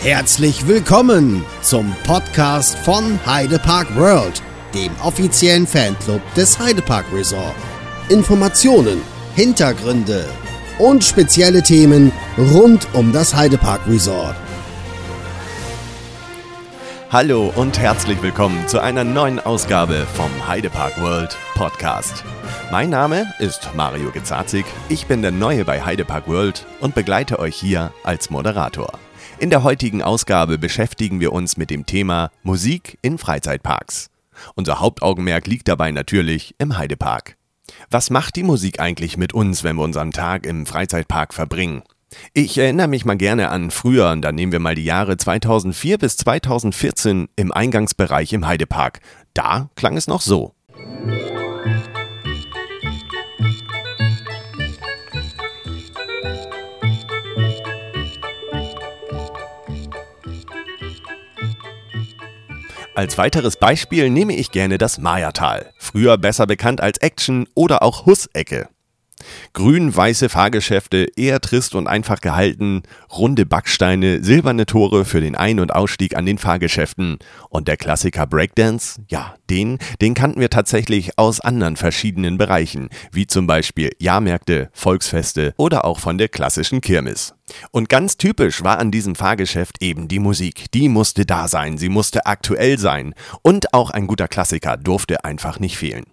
Herzlich willkommen zum Podcast von Heidepark World, dem offiziellen Fanclub des Heidepark Resort. Informationen, Hintergründe und spezielle Themen rund um das Heidepark Resort. Hallo und herzlich willkommen zu einer neuen Ausgabe vom Heidepark World Podcast. Mein Name ist Mario Gezazig, ich bin der Neue bei Heidepark World und begleite euch hier als Moderator. In der heutigen Ausgabe beschäftigen wir uns mit dem Thema Musik in Freizeitparks. Unser Hauptaugenmerk liegt dabei natürlich im Heidepark. Was macht die Musik eigentlich mit uns, wenn wir unseren Tag im Freizeitpark verbringen? Ich erinnere mich mal gerne an früher, da nehmen wir mal die Jahre 2004 bis 2014 im Eingangsbereich im Heidepark. Da klang es noch so. Als weiteres Beispiel nehme ich gerne das Mayatal, früher besser bekannt als Action oder auch Hussecke. Grün-weiße Fahrgeschäfte, eher trist und einfach gehalten, runde Backsteine, silberne Tore für den Ein- und Ausstieg an den Fahrgeschäften. Und der Klassiker Breakdance, ja, den, den kannten wir tatsächlich aus anderen verschiedenen Bereichen, wie zum Beispiel Jahrmärkte, Volksfeste oder auch von der klassischen Kirmes. Und ganz typisch war an diesem Fahrgeschäft eben die Musik. Die musste da sein, sie musste aktuell sein. Und auch ein guter Klassiker durfte einfach nicht fehlen.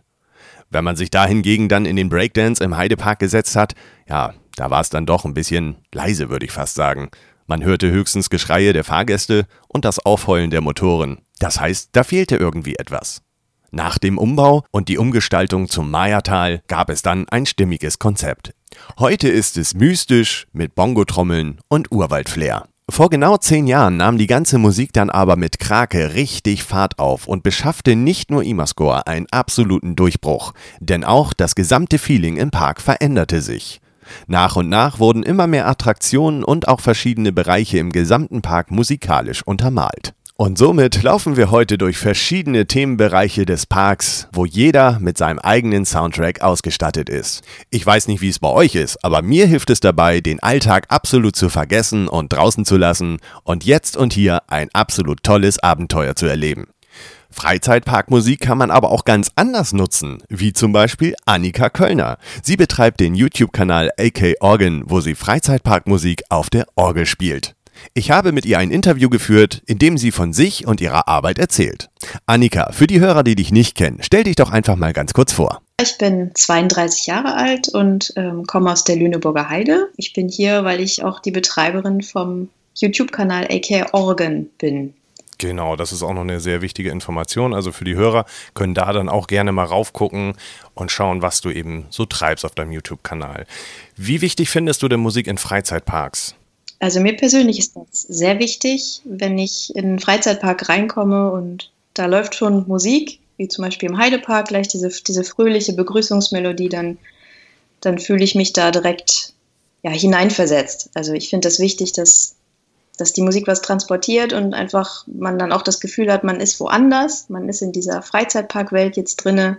Wenn man sich da hingegen dann in den Breakdance im Heidepark gesetzt hat, ja, da war es dann doch ein bisschen leise, würde ich fast sagen. Man hörte höchstens Geschreie der Fahrgäste und das Aufheulen der Motoren. Das heißt, da fehlte irgendwie etwas. Nach dem Umbau und die Umgestaltung zum Mayatal gab es dann ein stimmiges Konzept. Heute ist es mystisch mit Bongotrommeln und Urwaldflair. Vor genau zehn Jahren nahm die ganze Musik dann aber mit Krake richtig Fahrt auf und beschaffte nicht nur Imascore einen absoluten Durchbruch, denn auch das gesamte Feeling im Park veränderte sich. Nach und nach wurden immer mehr Attraktionen und auch verschiedene Bereiche im gesamten Park musikalisch untermalt. Und somit laufen wir heute durch verschiedene Themenbereiche des Parks, wo jeder mit seinem eigenen Soundtrack ausgestattet ist. Ich weiß nicht, wie es bei euch ist, aber mir hilft es dabei, den Alltag absolut zu vergessen und draußen zu lassen und jetzt und hier ein absolut tolles Abenteuer zu erleben. Freizeitparkmusik kann man aber auch ganz anders nutzen, wie zum Beispiel Annika Kölner. Sie betreibt den YouTube-Kanal AK Organ, wo sie Freizeitparkmusik auf der Orgel spielt. Ich habe mit ihr ein Interview geführt, in dem sie von sich und ihrer Arbeit erzählt. Annika, für die Hörer, die dich nicht kennen, stell dich doch einfach mal ganz kurz vor. Ich bin 32 Jahre alt und ähm, komme aus der Lüneburger Heide. Ich bin hier, weil ich auch die Betreiberin vom YouTube-Kanal AK Organ bin. Genau, das ist auch noch eine sehr wichtige Information. Also für die Hörer können da dann auch gerne mal raufgucken und schauen, was du eben so treibst auf deinem YouTube-Kanal. Wie wichtig findest du denn Musik in Freizeitparks? Also mir persönlich ist das sehr wichtig, wenn ich in einen Freizeitpark reinkomme und da läuft schon Musik, wie zum Beispiel im Heidepark, gleich diese, diese fröhliche Begrüßungsmelodie, dann, dann fühle ich mich da direkt ja, hineinversetzt. Also ich finde das wichtig, dass, dass die Musik was transportiert und einfach man dann auch das Gefühl hat, man ist woanders, man ist in dieser Freizeitparkwelt jetzt drinne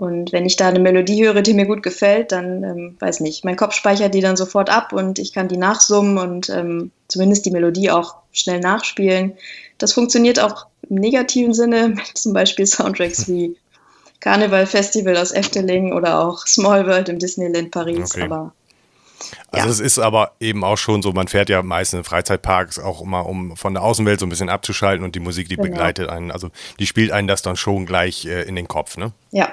und wenn ich da eine Melodie höre, die mir gut gefällt, dann ähm, weiß nicht, mein Kopf speichert die dann sofort ab und ich kann die nachsummen und ähm, zumindest die Melodie auch schnell nachspielen. Das funktioniert auch im negativen Sinne mit zum Beispiel Soundtracks wie Carnival Festival aus Efteling oder auch Small World im Disneyland Paris. Okay. Aber also ja. es ist aber eben auch schon so, man fährt ja meistens in Freizeitparks auch immer, um von der Außenwelt so ein bisschen abzuschalten und die Musik, die genau. begleitet einen, also die spielt einen das dann schon gleich äh, in den Kopf, ne? Ja.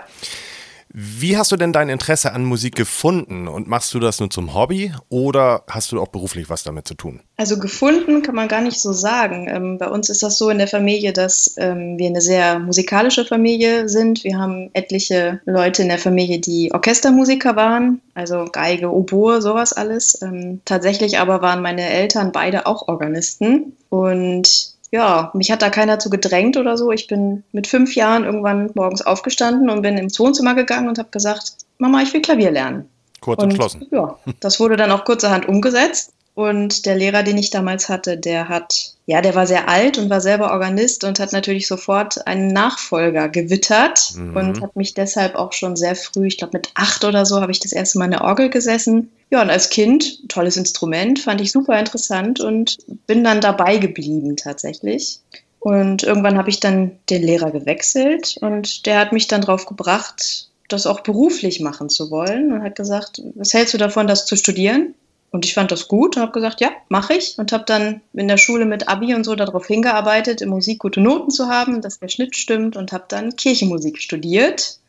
Wie hast du denn dein Interesse an Musik gefunden und machst du das nur zum Hobby oder hast du auch beruflich was damit zu tun? Also gefunden kann man gar nicht so sagen. Ähm, bei uns ist das so in der Familie, dass ähm, wir eine sehr musikalische Familie sind. Wir haben etliche Leute in der Familie, die Orchestermusiker waren, also Geige, Oboe, sowas alles. Ähm, tatsächlich aber waren meine Eltern beide auch Organisten und ja, mich hat da keiner zu gedrängt oder so. Ich bin mit fünf Jahren irgendwann morgens aufgestanden und bin ins Wohnzimmer gegangen und habe gesagt, Mama, ich will Klavier lernen. Kurz und, entschlossen. Ja, das wurde dann auch kurzerhand umgesetzt. Und der Lehrer, den ich damals hatte, der hat, ja, der war sehr alt und war selber Organist und hat natürlich sofort einen Nachfolger gewittert mhm. und hat mich deshalb auch schon sehr früh, ich glaube mit acht oder so, habe ich das erste Mal in der Orgel gesessen. Ja, und als Kind, tolles Instrument, fand ich super interessant und bin dann dabei geblieben tatsächlich. Und irgendwann habe ich dann den Lehrer gewechselt und der hat mich dann drauf gebracht, das auch beruflich machen zu wollen und hat gesagt, was hältst du davon, das zu studieren? Und ich fand das gut und habe gesagt, ja, mache ich. Und habe dann in der Schule mit Abi und so darauf hingearbeitet, in Musik gute Noten zu haben, dass der Schnitt stimmt und habe dann Kirchenmusik studiert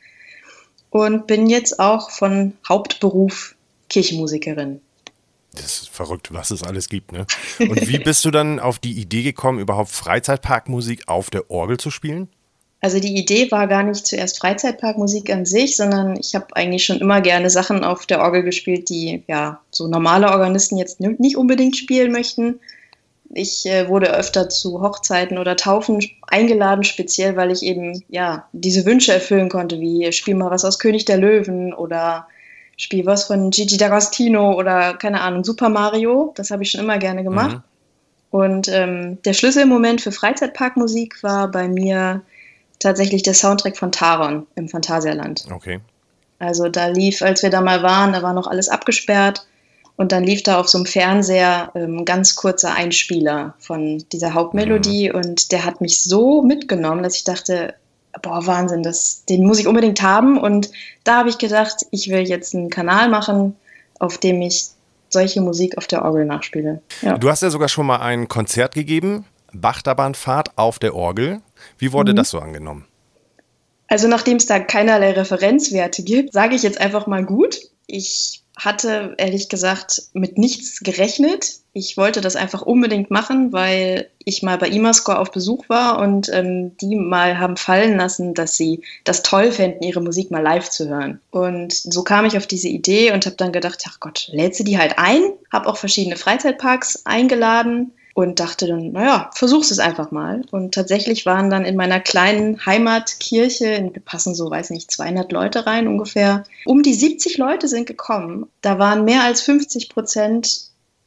und bin jetzt auch von Hauptberuf Kirchenmusikerin. Das ist verrückt, was es alles gibt, ne? Und wie bist du dann auf die Idee gekommen, überhaupt Freizeitparkmusik auf der Orgel zu spielen? Also die Idee war gar nicht zuerst Freizeitparkmusik an sich, sondern ich habe eigentlich schon immer gerne Sachen auf der Orgel gespielt, die ja so normale Organisten jetzt nicht unbedingt spielen möchten. Ich äh, wurde öfter zu Hochzeiten oder Taufen eingeladen, speziell weil ich eben ja diese Wünsche erfüllen konnte, wie spiel mal was aus König der Löwen oder spiel was von Gigi D'Agostino oder keine Ahnung Super Mario. Das habe ich schon immer gerne gemacht. Mhm. Und ähm, der Schlüsselmoment für Freizeitparkmusik war bei mir tatsächlich der Soundtrack von Taron im Phantasialand. Okay. Also da lief, als wir da mal waren, da war noch alles abgesperrt und dann lief da auf so einem Fernseher ähm, ganz kurzer Einspieler von dieser Hauptmelodie mhm. und der hat mich so mitgenommen, dass ich dachte, boah, Wahnsinn, das, den muss ich unbedingt haben und da habe ich gedacht, ich will jetzt einen Kanal machen, auf dem ich solche Musik auf der Orgel nachspiele. Ja. Du hast ja sogar schon mal ein Konzert gegeben, Bachterbahnfahrt auf der Orgel. Wie wurde mhm. das so angenommen? Also nachdem es da keinerlei Referenzwerte gibt, sage ich jetzt einfach mal gut. Ich hatte ehrlich gesagt mit nichts gerechnet. Ich wollte das einfach unbedingt machen, weil ich mal bei Imascore auf Besuch war und ähm, die mal haben fallen lassen, dass sie das toll fänden, ihre Musik mal live zu hören. Und so kam ich auf diese Idee und habe dann gedacht, ach Gott, lädt sie die halt ein. Habe auch verschiedene Freizeitparks eingeladen und dachte dann, naja, versuch's es einfach mal. Und tatsächlich waren dann in meiner kleinen Heimatkirche, wir passen so, weiß nicht, 200 Leute rein ungefähr, um die 70 Leute sind gekommen. Da waren mehr als 50 Prozent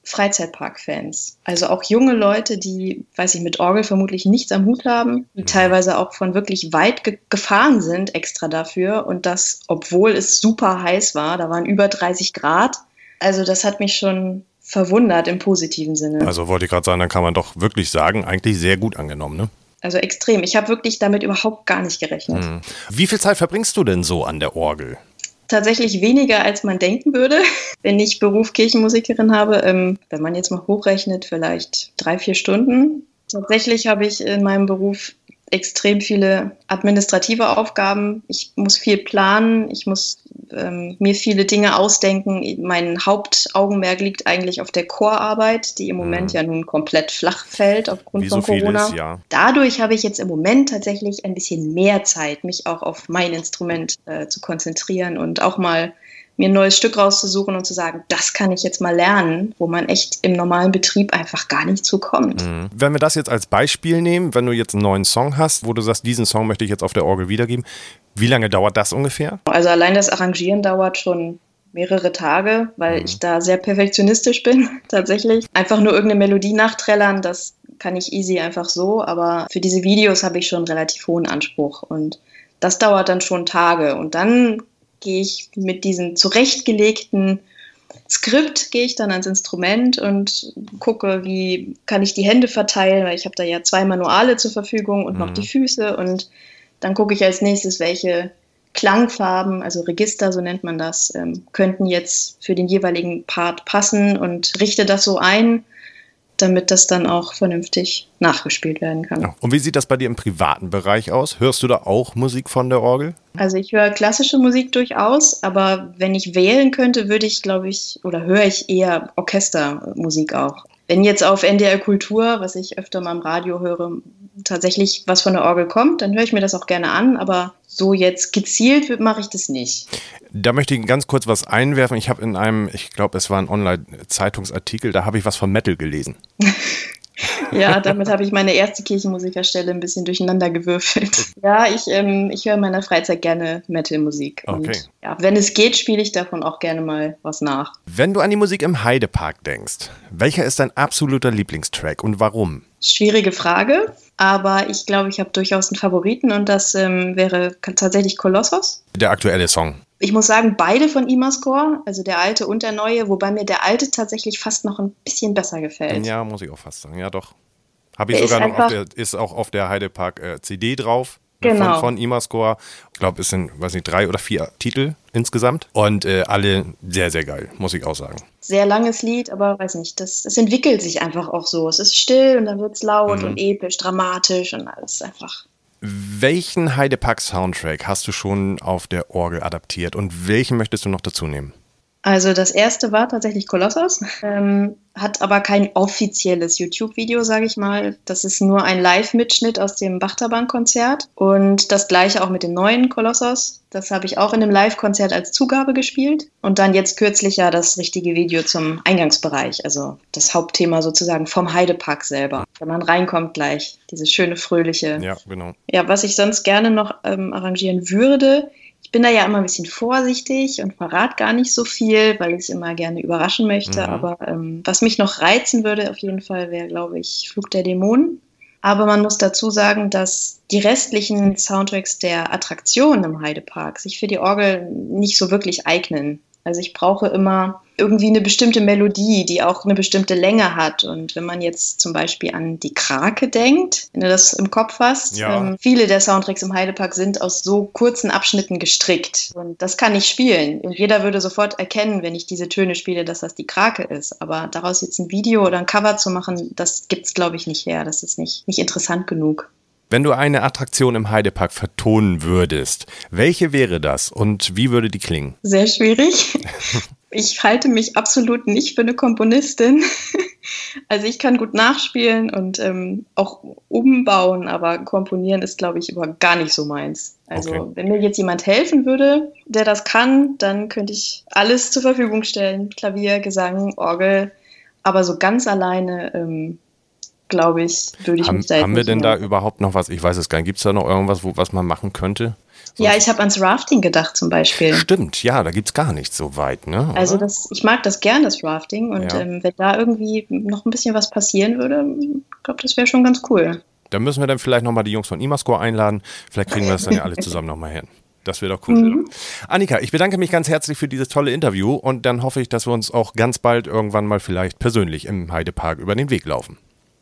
Freizeitpark-Fans. Also auch junge Leute, die, weiß ich, mit Orgel vermutlich nichts am Hut haben, die teilweise auch von wirklich weit ge gefahren sind extra dafür. Und das, obwohl es super heiß war, da waren über 30 Grad. Also das hat mich schon verwundert im positiven Sinne. Also wollte ich gerade sagen, dann kann man doch wirklich sagen, eigentlich sehr gut angenommen, ne? Also extrem. Ich habe wirklich damit überhaupt gar nicht gerechnet. Hm. Wie viel Zeit verbringst du denn so an der Orgel? Tatsächlich weniger, als man denken würde, wenn ich Beruf Kirchenmusikerin habe. Ähm, wenn man jetzt mal hochrechnet, vielleicht drei, vier Stunden. Tatsächlich habe ich in meinem Beruf extrem viele administrative Aufgaben. Ich muss viel planen, ich muss ähm, mir viele Dinge ausdenken. Mein Hauptaugenmerk liegt eigentlich auf der Chorarbeit, die im Moment mhm. ja nun komplett flach fällt aufgrund Wie von so Corona. Vieles, ja. Dadurch habe ich jetzt im Moment tatsächlich ein bisschen mehr Zeit, mich auch auf mein Instrument äh, zu konzentrieren und auch mal mir ein neues Stück rauszusuchen und zu sagen, das kann ich jetzt mal lernen, wo man echt im normalen Betrieb einfach gar nicht zukommt. Mhm. Wenn wir das jetzt als Beispiel nehmen, wenn du jetzt einen neuen Song hast, wo du sagst, diesen Song möchte ich jetzt auf der Orgel wiedergeben, wie lange dauert das ungefähr? Also allein das Arrangieren dauert schon mehrere Tage, weil mhm. ich da sehr perfektionistisch bin, tatsächlich. Einfach nur irgendeine Melodie nachträllern, das kann ich easy einfach so, aber für diese Videos habe ich schon relativ hohen Anspruch und das dauert dann schon Tage und dann gehe ich mit diesem zurechtgelegten Skript, gehe ich dann ans Instrument und gucke, wie kann ich die Hände verteilen, weil ich habe da ja zwei Manuale zur Verfügung und mhm. noch die Füße und dann gucke ich als nächstes, welche Klangfarben, also Register, so nennt man das, ähm, könnten jetzt für den jeweiligen Part passen und richte das so ein damit das dann auch vernünftig nachgespielt werden kann. Ja. Und wie sieht das bei dir im privaten Bereich aus? Hörst du da auch Musik von der Orgel? Also ich höre klassische Musik durchaus, aber wenn ich wählen könnte, würde ich, glaube ich, oder höre ich eher Orchestermusik auch. Wenn jetzt auf NDR Kultur, was ich öfter mal im Radio höre, tatsächlich was von der Orgel kommt, dann höre ich mir das auch gerne an, aber so jetzt gezielt mache ich das nicht. Da möchte ich ganz kurz was einwerfen. Ich habe in einem, ich glaube, es war ein Online-Zeitungsartikel, da habe ich was von Metal gelesen. Ja, damit habe ich meine erste Kirchenmusikerstelle ein bisschen durcheinander gewürfelt. Ja, ich, ähm, ich höre in meiner Freizeit gerne Metal-Musik. Okay. Und ja, wenn es geht, spiele ich davon auch gerne mal was nach. Wenn du an die Musik im Heidepark denkst, welcher ist dein absoluter Lieblingstrack und warum? Schwierige Frage, aber ich glaube, ich habe durchaus einen Favoriten und das ähm, wäre tatsächlich Kolossos. Der aktuelle Song. Ich muss sagen, beide von Imascore, also der alte und der neue, wobei mir der alte tatsächlich fast noch ein bisschen besser gefällt. Ja, muss ich auch fast sagen. Ja, doch. Habe ich Der sogar ist noch auf der, ist auch auf der Heidepark äh, CD drauf. äh, Genau. Von, von Imascore. Ich glaube, es sind, weiß nicht, drei oder vier Titel insgesamt. Und äh, alle sehr, sehr geil, muss ich auch sagen. Sehr langes Lied, aber weiß nicht, das, das entwickelt sich einfach auch so. Es ist still und dann wird es laut Mhm. und episch, dramatisch und alles einfach. Welchen Heidepark-Soundtrack hast du schon auf der Orgel adaptiert und welchen möchtest du noch dazu nehmen? Also das erste war tatsächlich Kolossos, ähm, hat aber kein offizielles YouTube-Video, sage ich mal. Das ist nur ein Live-Mitschnitt aus dem Bachterbank-Konzert und das gleiche auch mit dem neuen Kolossos. Das habe ich auch in einem Live-Konzert als Zugabe gespielt und dann jetzt kürzlich ja das richtige Video zum Eingangsbereich, also das Hauptthema sozusagen vom Heidepark selber. Wenn man reinkommt gleich, dieses schöne, fröhliche. Ja, genau. Ja, was ich sonst gerne noch ähm, arrangieren würde, ich bin da ja immer ein bisschen vorsichtig und verrate gar nicht so viel, weil ich es immer gerne überraschen möchte. Mhm. Aber ähm, was mich noch reizen würde, auf jeden Fall, wäre, glaube ich, Flug der Dämonen. Aber man muss dazu sagen, dass die restlichen Soundtracks der Attraktionen im Heidepark sich für die Orgel nicht so wirklich eignen. Also ich brauche immer irgendwie eine bestimmte Melodie, die auch eine bestimmte Länge hat. Und wenn man jetzt zum Beispiel an die Krake denkt, wenn du das im Kopf hast, Ja. ähm, viele der Soundtracks im Heidepark sind aus so kurzen Abschnitten gestrickt. Und das kann ich spielen. Und jeder würde sofort erkennen, wenn ich diese Töne spiele, dass das die Krake ist. Aber daraus jetzt ein Video oder ein Cover zu machen, das gibt's glaube ich, nicht her. Das ist nicht, nicht interessant genug. Wenn du eine Attraktion im Heidepark vertonen würdest, welche wäre das und wie würde die klingen? Sehr schwierig. Ich halte mich absolut nicht für eine Komponistin. Also ich kann gut nachspielen und ähm, auch umbauen, aber komponieren ist, glaube ich, über gar nicht so meins. Also Okay. wenn mir jetzt jemand helfen würde, der das kann, dann könnte ich alles zur Verfügung stellen. Klavier, Gesang, Orgel. Aber so ganz alleine, ähm, glaube ich, würde ich Haben, mich da jetzt haben wir denn da mehr- überhaupt noch was? Ich weiß es gar nicht. Gibt es da noch irgendwas, wo, was man machen könnte? Ja, ich habe ans Rafting gedacht zum Beispiel. Stimmt, ja, da gibt es gar nichts so weit, ne? Also das, ich mag das gern, das Rafting. Und Ja. ähm, wenn da irgendwie noch ein bisschen was passieren würde, ich glaube, das wäre schon ganz cool. Da müssen wir dann vielleicht nochmal die Jungs von Imascore einladen. Vielleicht kriegen wir das dann ja alle zusammen nochmal hin. Das wäre doch cool. Mhm. Annika, ich bedanke mich ganz herzlich für dieses tolle Interview und dann hoffe ich, dass wir uns auch ganz bald irgendwann mal vielleicht persönlich im Heidepark über den Weg laufen.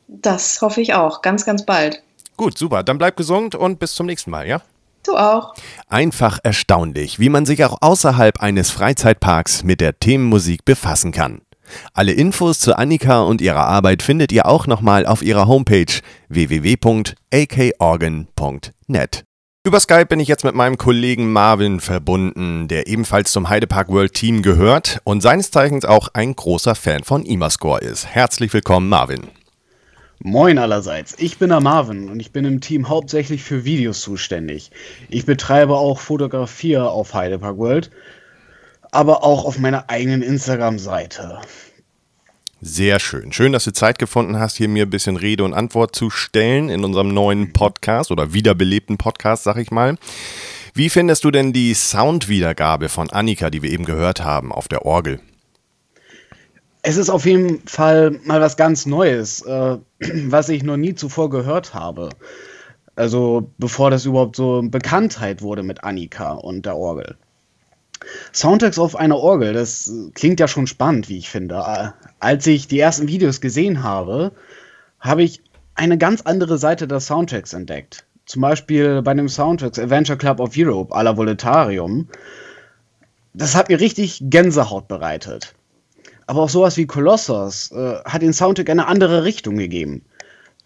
Das hoffe ich auch, ganz, ganz bald. Gut, super. Dann bleib gesund und bis zum nächsten Mal, ja? Du auch. Einfach erstaunlich, wie man sich auch außerhalb eines Freizeitparks mit der Themenmusik befassen kann. Alle Infos zu Annika und ihrer Arbeit findet ihr auch nochmal auf ihrer Homepage www.akorgan.net. Über Skype bin ich jetzt mit meinem Kollegen Marvin verbunden, der ebenfalls zum Heidepark World Team gehört und seines Zeichens auch ein großer Fan von Imascore ist. Herzlich willkommen, Marvin. Moin allerseits, ich bin der Marvin und ich bin im Team hauptsächlich für Videos zuständig. Ich betreibe auch Fotografie auf Heidepark World, aber auch auf meiner eigenen Instagram-Seite. Sehr schön. Schön, dass du Zeit gefunden hast, hier mir ein bisschen Rede und Antwort zu stellen in unserem neuen Podcast oder wiederbelebten Podcast, sag ich mal. Wie findest du denn die Soundwiedergabe von Annika, die wir eben gehört haben, auf der Orgel? Es ist auf jeden Fall mal was ganz Neues, äh, was ich noch nie zuvor gehört habe. Also bevor das überhaupt so Bekanntheit wurde mit Annika und der Orgel. Soundtracks auf einer Orgel, das klingt ja schon spannend, wie ich finde. Äh, Als ich die ersten Videos gesehen habe, habe ich eine ganz andere Seite der Soundtracks entdeckt. Zum Beispiel bei dem Soundtracks Adventure Club of Europe à la Voletarium. Das hat mir richtig Gänsehaut bereitet. Aber auch sowas wie Colossus äh, hat den Soundtrack eine andere Richtung gegeben.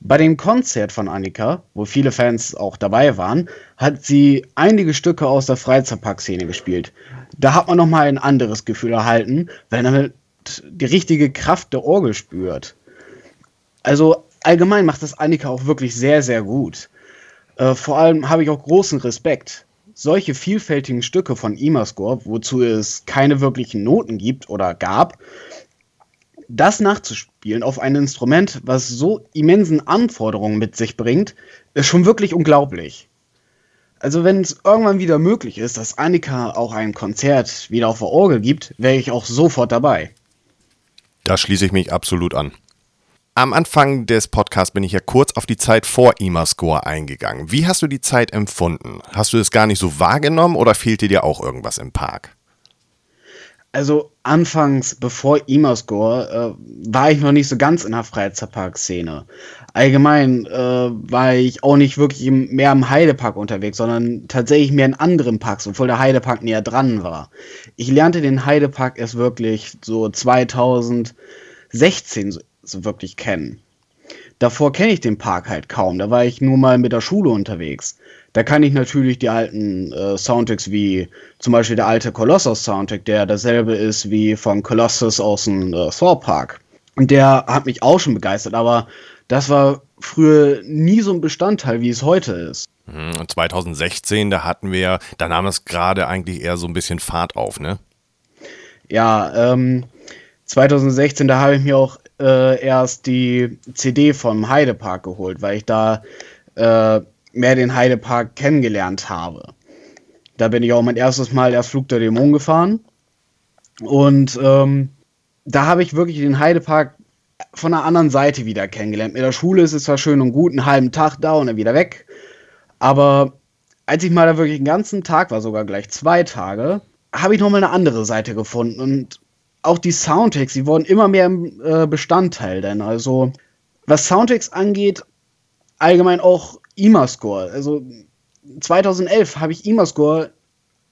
Bei dem Konzert von Annika, wo viele Fans auch dabei waren, hat sie einige Stücke aus der Freizeitparkszene gespielt. Da hat man nochmal ein anderes Gefühl erhalten, weil man damit die richtige Kraft der Orgel spürt. Also allgemein macht das Annika auch wirklich sehr, sehr gut. Äh, vor allem habe ich auch großen Respekt. Solche vielfältigen Stücke von Imascore, wozu es keine wirklichen Noten gibt oder gab, das nachzuspielen auf ein Instrument, was so immensen Anforderungen mit sich bringt, ist schon wirklich unglaublich. Also wenn es irgendwann wieder möglich ist, dass Annika auch ein Konzert wieder auf der Orgel gibt, wäre ich auch sofort dabei. Da schließe ich mich absolut an. Am Anfang des Podcasts bin ich ja kurz auf die Zeit vor IMA-Score eingegangen. Wie hast du die Zeit empfunden? Hast du es gar nicht so wahrgenommen oder fehlte dir auch irgendwas im Park? Also anfangs, bevor IMA-Score, äh, war ich noch nicht so ganz in der Freizeitpark-Szene. Allgemein äh, war ich auch nicht wirklich mehr im Heidepark unterwegs, sondern tatsächlich mehr in anderen Parks, obwohl der Heidepark näher dran war. Ich lernte den Heidepark erst wirklich so 2016 so, so wirklich kennen. Davor kenne ich den Park halt kaum, da war ich nur mal mit der Schule unterwegs. Da kann ich natürlich die alten äh, Soundtracks wie zum Beispiel der alte Colossus Soundtrack, der dasselbe ist wie von Colossus aus dem äh, Thor Park. Und der hat mich auch schon begeistert, aber das war früher nie so ein Bestandteil, wie es heute ist. Hm, und 2016, da hatten wir, da nahm es gerade eigentlich eher so ein bisschen Fahrt auf, ne? Ja, ähm, 2016, da habe ich mir auch äh, erst die CD vom Heidepark geholt, weil ich da äh, mehr den Heidepark kennengelernt habe. Da bin ich auch mein erstes Mal erst Flug der Dämon gefahren. Und ähm, da habe ich wirklich den Heidepark von einer anderen Seite wieder kennengelernt. Mit der Schule ist es zwar schön und gut, einen halben Tag da und dann wieder weg. Aber als ich mal da wirklich einen ganzen Tag war, sogar gleich zwei Tage, habe ich nochmal eine andere Seite gefunden. Und auch die Soundtracks, die wurden immer mehr äh, Bestandteil. Denn also, was Soundtracks angeht, allgemein auch IMA-Score. Also 2011 habe ich IMA-Score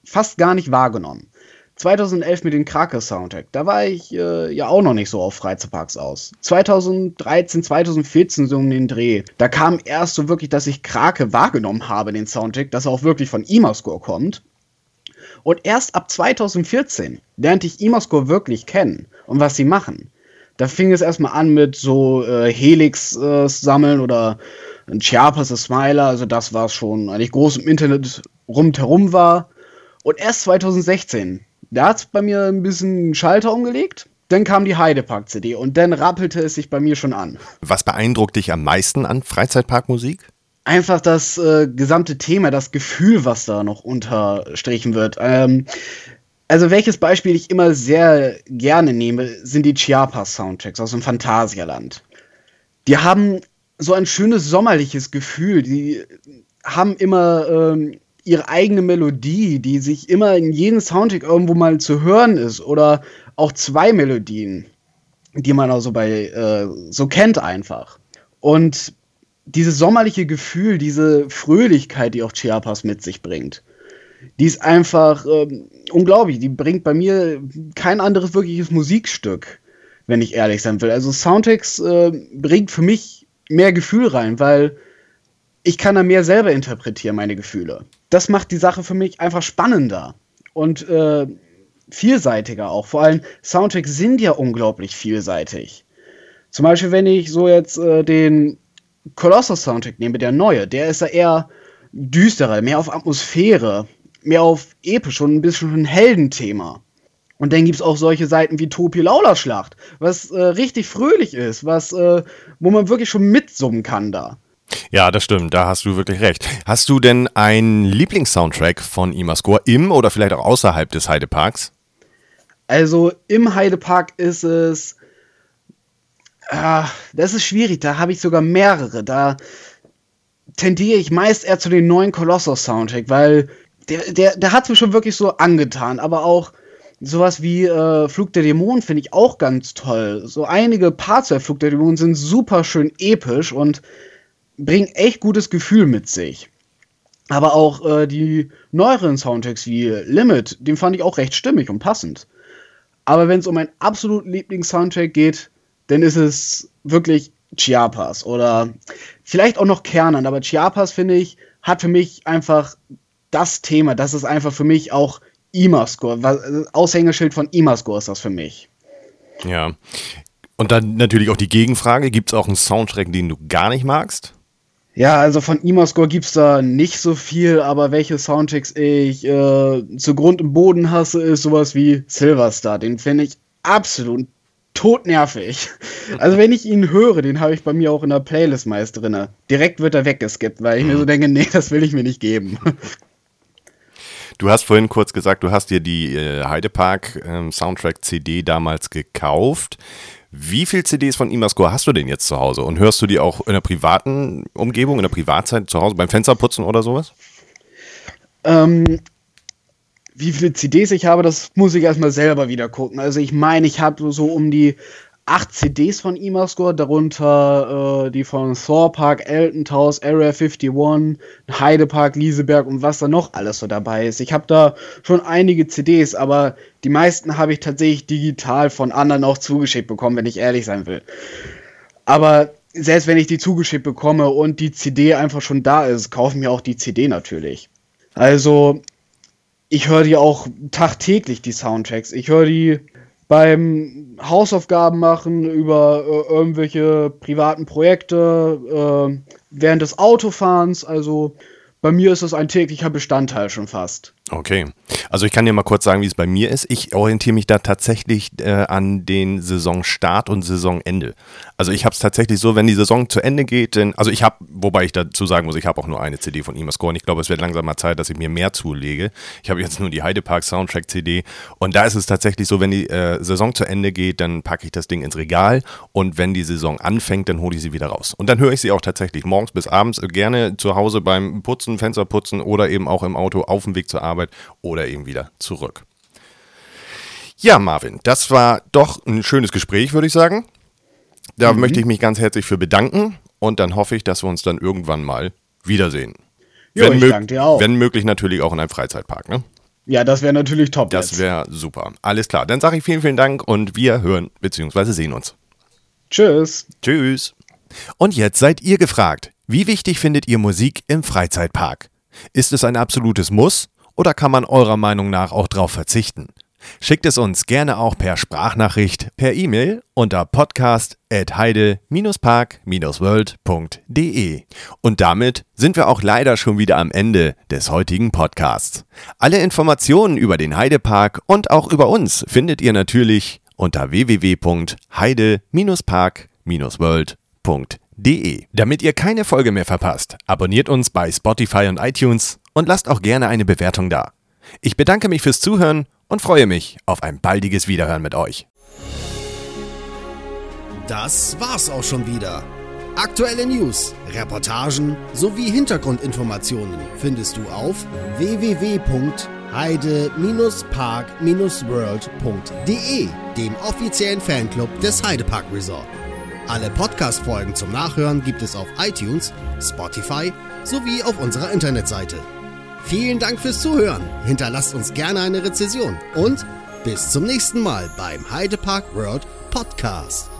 fast gar nicht wahrgenommen. 2011 mit dem Krake-Soundtrack, da war ich äh, ja auch noch nicht so auf Freizeitparks aus. 2013, 2014 so um den Dreh, da kam erst so wirklich, dass ich Krake wahrgenommen habe, den Soundtrack, dass er auch wirklich von IMA-Score kommt. Und erst ab 2014 lernte ich IMA-Score wirklich kennen und was sie machen. Da fing es erstmal an mit so äh, Helix äh, sammeln oder ein Chiapas, Smiler, also das war schon eigentlich groß im Internet rundherum war. Und erst 2016, da hat es bei mir ein bisschen Schalter umgelegt. Dann kam die Heidepark-CD und dann rappelte es sich bei mir schon an. Was beeindruckt dich am meisten an Freizeitparkmusik? Einfach das äh, gesamte Thema, das Gefühl, was da noch unterstrichen wird. Ähm, also welches Beispiel ich immer sehr gerne nehme, sind die Chiapas-Soundtracks aus dem Phantasialand. Die haben so ein schönes sommerliches Gefühl. Die haben immer ähm, ihre eigene Melodie, die sich immer in jedem Soundtrack irgendwo mal zu hören ist. Oder auch zwei Melodien, die man also bei äh, so kennt einfach. Und dieses sommerliche Gefühl, diese Fröhlichkeit, die auch Chiapas mit sich bringt, die ist einfach ähm, unglaublich. Die bringt bei mir kein anderes wirkliches Musikstück, wenn ich ehrlich sein will. Also Soundtracks äh, bringt für mich mehr Gefühl rein, weil ich kann da mehr selber interpretieren, meine Gefühle. Das macht die Sache für mich einfach spannender und äh, vielseitiger auch. Vor allem Soundtracks sind ja unglaublich vielseitig. Zum Beispiel, wenn ich so jetzt äh, den Colossus Soundtrack nehme, der neue, der ist ja eher düsterer, mehr auf Atmosphäre, mehr auf episch und ein bisschen ein Heldenthema. Und dann gibt es auch solche Seiten wie Topi Laula Schlacht, was äh, richtig fröhlich ist, was, äh, wo man wirklich schon mitsummen kann da. Ja, das stimmt, da hast du wirklich recht. Hast du denn einen Lieblingssoundtrack von Imascore im oder vielleicht auch außerhalb des Heideparks? Also im Heidepark ist es. Äh, das ist schwierig, da habe ich sogar mehrere. Da tendiere ich meist eher zu den neuen Colossus-Soundtrack, weil der, der, der hat mir schon wirklich so angetan, aber auch sowas wie äh, Flug der Dämonen finde ich auch ganz toll. So einige Parts der Flug der Dämonen sind super schön episch und bringen echt gutes Gefühl mit sich. Aber auch äh, die neueren Soundtracks wie Limit, den fand ich auch recht stimmig und passend. Aber wenn es um meinen absoluten Lieblings-Soundtrack geht, dann ist es wirklich Chiapas oder vielleicht auch noch Kernan. Aber Chiapas, finde ich, hat für mich einfach das Thema. Das ist einfach für mich auch IMA-Score. Aushängeschild von IMA-Score ist das für mich. Ja. Und dann natürlich auch die Gegenfrage: Gibt es auch einen Soundtrack, den du gar nicht magst? Ja, also von IMA-Score gibt es da nicht so viel, aber welche Soundtracks ich äh, zu Grund im Boden hasse, ist sowas wie Silverstar. Den finde ich absolut todnervig. Also wenn ich ihn höre, den habe ich bei mir auch in der Playlist meist drin. Direkt wird er weggeskippt, weil ich mir so denke, nee, das will ich mir nicht geben. Du hast vorhin kurz gesagt, du hast dir die äh, Heidepark ähm, Soundtrack CD damals gekauft. Wie viele CDs von Imascore hast du denn jetzt zu Hause? Und hörst du die auch in der privaten Umgebung, in der Privatzeit zu Hause, beim Fensterputzen oder sowas? Ähm, wie viele CDs ich habe, das muss ich erstmal selber wieder gucken. Also ich meine, ich habe so um die acht CDs von Imascore, darunter äh, die von Thor Park, Elton House, Area 51, Heidepark, Lieseberg und was da noch alles so dabei ist. Ich habe da schon einige CDs, aber die meisten habe ich tatsächlich digital von anderen auch zugeschickt bekommen, wenn ich ehrlich sein will. Aber selbst wenn ich die zugeschickt bekomme und die CD einfach schon da ist, kaufen mir auch die CD natürlich. Also ich höre die auch tagtäglich, die Soundtracks. Ich höre die beim Hausaufgaben machen, über äh, irgendwelche privaten Projekte, äh, während des Autofahrens. Also bei mir ist das ein täglicher Bestandteil schon fast. Okay. Also ich kann dir mal kurz sagen, wie es bei mir ist. Ich orientiere mich da tatsächlich äh, an den Saisonstart und Saisonende. Also ich habe es tatsächlich so, wenn die Saison zu Ende geht, denn, also ich habe, wobei ich dazu sagen muss, ich habe auch nur eine CD von Imascore und ich glaube, es wird langsam mal Zeit, dass ich mir mehr zulege. Ich habe jetzt nur die Heidepark Soundtrack CD und da ist es tatsächlich so, wenn die äh, Saison zu Ende geht, dann packe ich das Ding ins Regal und wenn die Saison anfängt, dann hole ich sie wieder raus. Und dann höre ich sie auch tatsächlich morgens bis abends gerne zu Hause beim Putzen, Fensterputzen oder eben auch im Auto auf dem Weg zur Arbeit oder eben wieder zurück. Ja, Marvin, das war doch ein schönes Gespräch, würde ich sagen. Da mhm. möchte ich mich ganz herzlich für bedanken und dann hoffe ich, dass wir uns dann irgendwann mal wiedersehen. Jo, wenn, ich danke dir auch. wenn möglich natürlich auch in einem Freizeitpark, ne? Ja, das wäre natürlich top. Das wäre super. Alles klar. Dann sage ich vielen, vielen Dank und wir hören bzw. sehen uns. Tschüss. Tschüss. Und jetzt seid ihr gefragt. Wie wichtig findet ihr Musik im Freizeitpark? Ist es ein absolutes Muss oder kann man eurer Meinung nach auch drauf verzichten? Schickt es uns gerne auch per Sprachnachricht, per E-Mail unter podcast@heide-park-world.de. Und damit sind wir auch leider schon wieder am Ende des heutigen Podcasts. Alle Informationen über den Heidepark und auch über uns findet ihr natürlich unter www.heide-park-world.de. Damit ihr keine Folge mehr verpasst, abonniert uns bei Spotify und iTunes und lasst auch gerne eine Bewertung da. Ich bedanke mich fürs Zuhören und freue mich auf ein baldiges Wiederhören mit euch. Das war's auch schon wieder. Aktuelle News, Reportagen sowie Hintergrundinformationen findest du auf www.heide-park-world.de, dem offiziellen Fanclub des Heidepark Resort. Alle Podcast-Folgen zum Nachhören gibt es auf iTunes, Spotify sowie auf unserer Internetseite. Vielen Dank fürs Zuhören. Hinterlasst uns gerne eine Rezession und bis zum nächsten Mal beim Heidepark World Podcast.